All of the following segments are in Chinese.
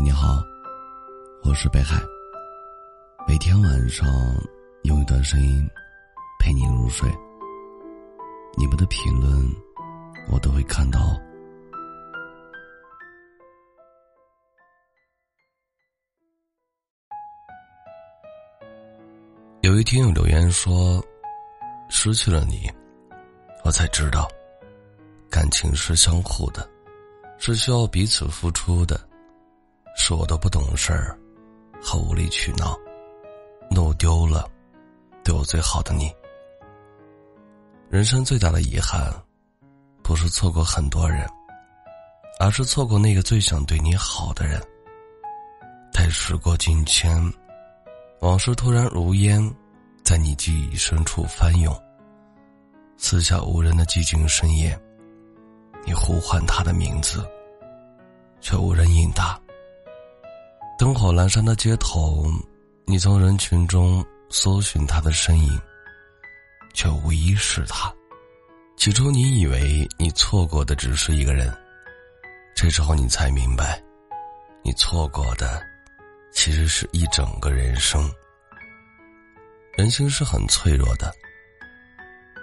你好，我是北海。每天晚上用一段声音陪你入睡。你们的评论我都会看到。有一听友留言说：“失去了你，我才知道，感情是相互的，是需要彼此付出的。是我都不懂事儿，和无理取闹，弄丢了对我最好的你。人生最大的遗憾，不是错过很多人，而是错过那个最想对你好的人。待时过境迁。”往事突然如烟，在你记忆深处翻涌。四下无人的寂静深夜，你呼唤他的名字，却无人应答。灯火阑珊的街头，你从人群中搜寻他的身影，却无一是他。起初你以为你错过的只是一个人，这时候你才明白，你错过的。其实是一整个人生。人心是很脆弱的，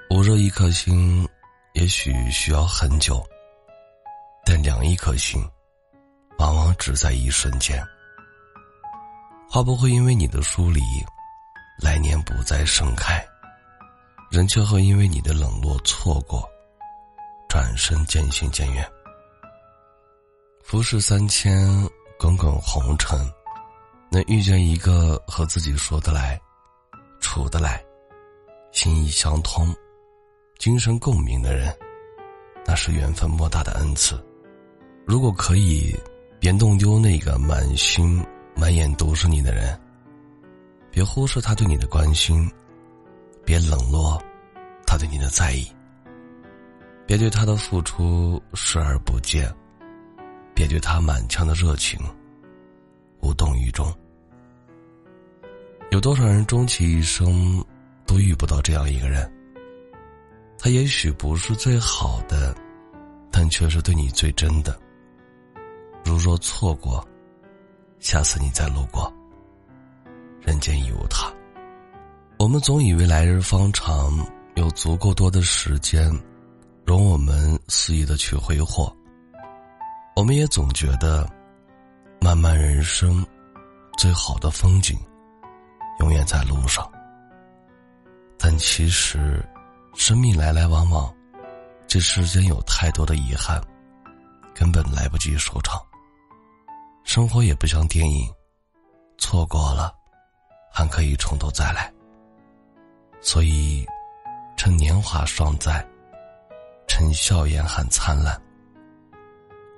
捂热一颗心，也许需要很久，但凉一颗心，往往只在一瞬间。花不会因为你的疏离，来年不再盛开，人却会因为你的冷落错过，转身渐行渐远。浮世三千，滚滚红尘。能遇见一个和自己说得来、处得来、心意相通、精神共鸣的人，那是缘分莫大的恩赐。如果可以，别弄丢那个满心满眼都是你的人，别忽视他对你的关心，别冷落他对你的在意，别对他的付出视而不见，别对他满腔的热情无动于衷。有多少人终其一生都遇不到这样一个人？他也许不是最好的，但却是对你最真的。如若错过，下次你再路过，人间已无他。我们总以为来日方长，有足够多的时间，容我们肆意的去挥霍。我们也总觉得，漫漫人生，最好的风景。永远在路上，但其实，生命来来往往，这世间有太多的遗憾，根本来不及收场。生活也不像电影，错过了，还可以从头再来。所以，趁年华尚在，趁笑颜还灿烂，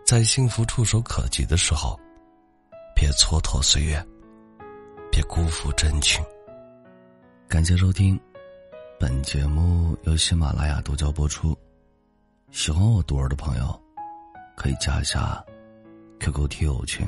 在幸福触手可及的时候，别蹉跎岁月。别辜负真情。感谢收听，本节目由喜马拉雅独家播出。喜欢我独儿的朋友，可以加一下 QQ 听友群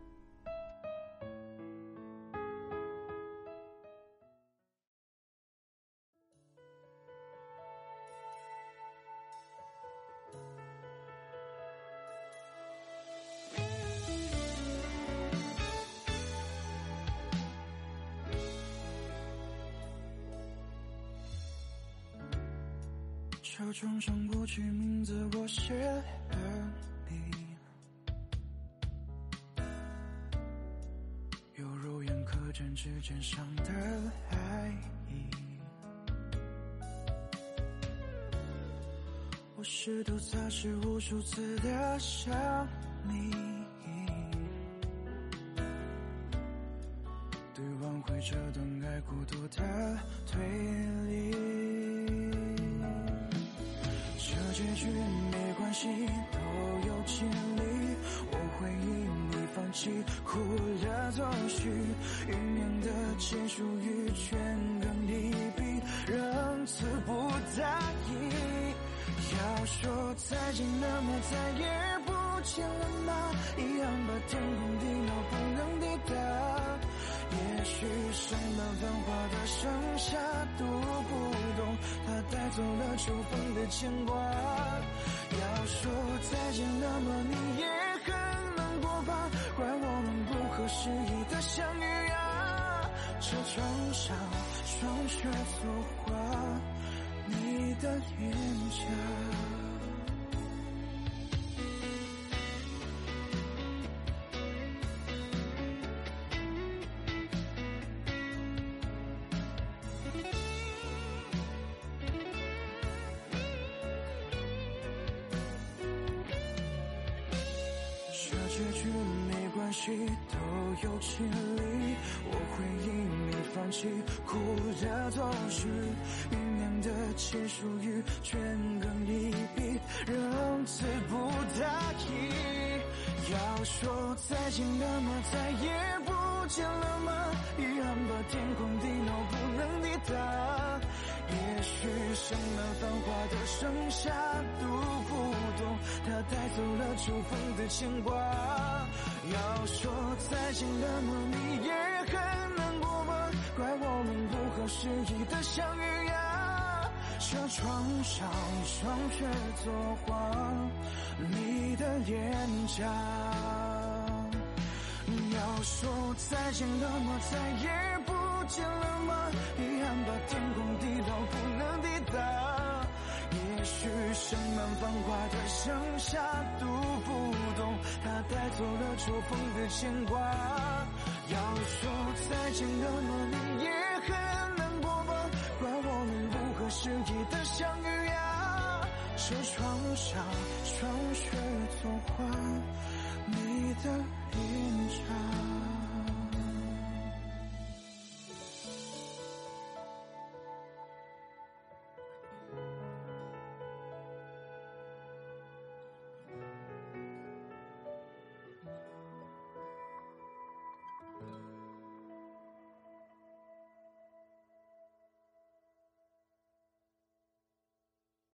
车窗上过去，名字我。写了你，有肉眼可见指尖上的爱意。我。试图擦拭无数次的想你，对挽回这段爱孤独的推理。局没关系，都有经历。我会因你放弃，哭了作序，运命的结束语全更一笔，仍词不在意。要说再见，那么再也不见了吗？一样把天荒地老不能抵达。也许上班繁华的盛夏，读不。懂走了秋风的牵挂。要说再见，那么你也很难过吧？怪我们不合时宜的相遇啊！车窗上霜雪作画，你的脸颊。系，都有距离。我会因你放弃，哭的同时，酝酿的情属于全更一笔，仍词不达意。要说再见，了吗再也不见了吗？遗憾把天荒地老不能抵达。也许盛满繁华的盛夏读不懂，它带走了秋风的牵挂。要说再见，那么你也很难过吧？怪我们不合时宜的相遇呀。车窗上霜雪作画，你的脸颊。说再见，了吗再也不见了吗？遗憾把天荒地老不能抵达。也许盛满繁华的盛夏读不懂，它带走了秋风的牵挂。要说再见，了吗你也很难过吧？怪我们不合时宜的相遇呀。车窗上霜雪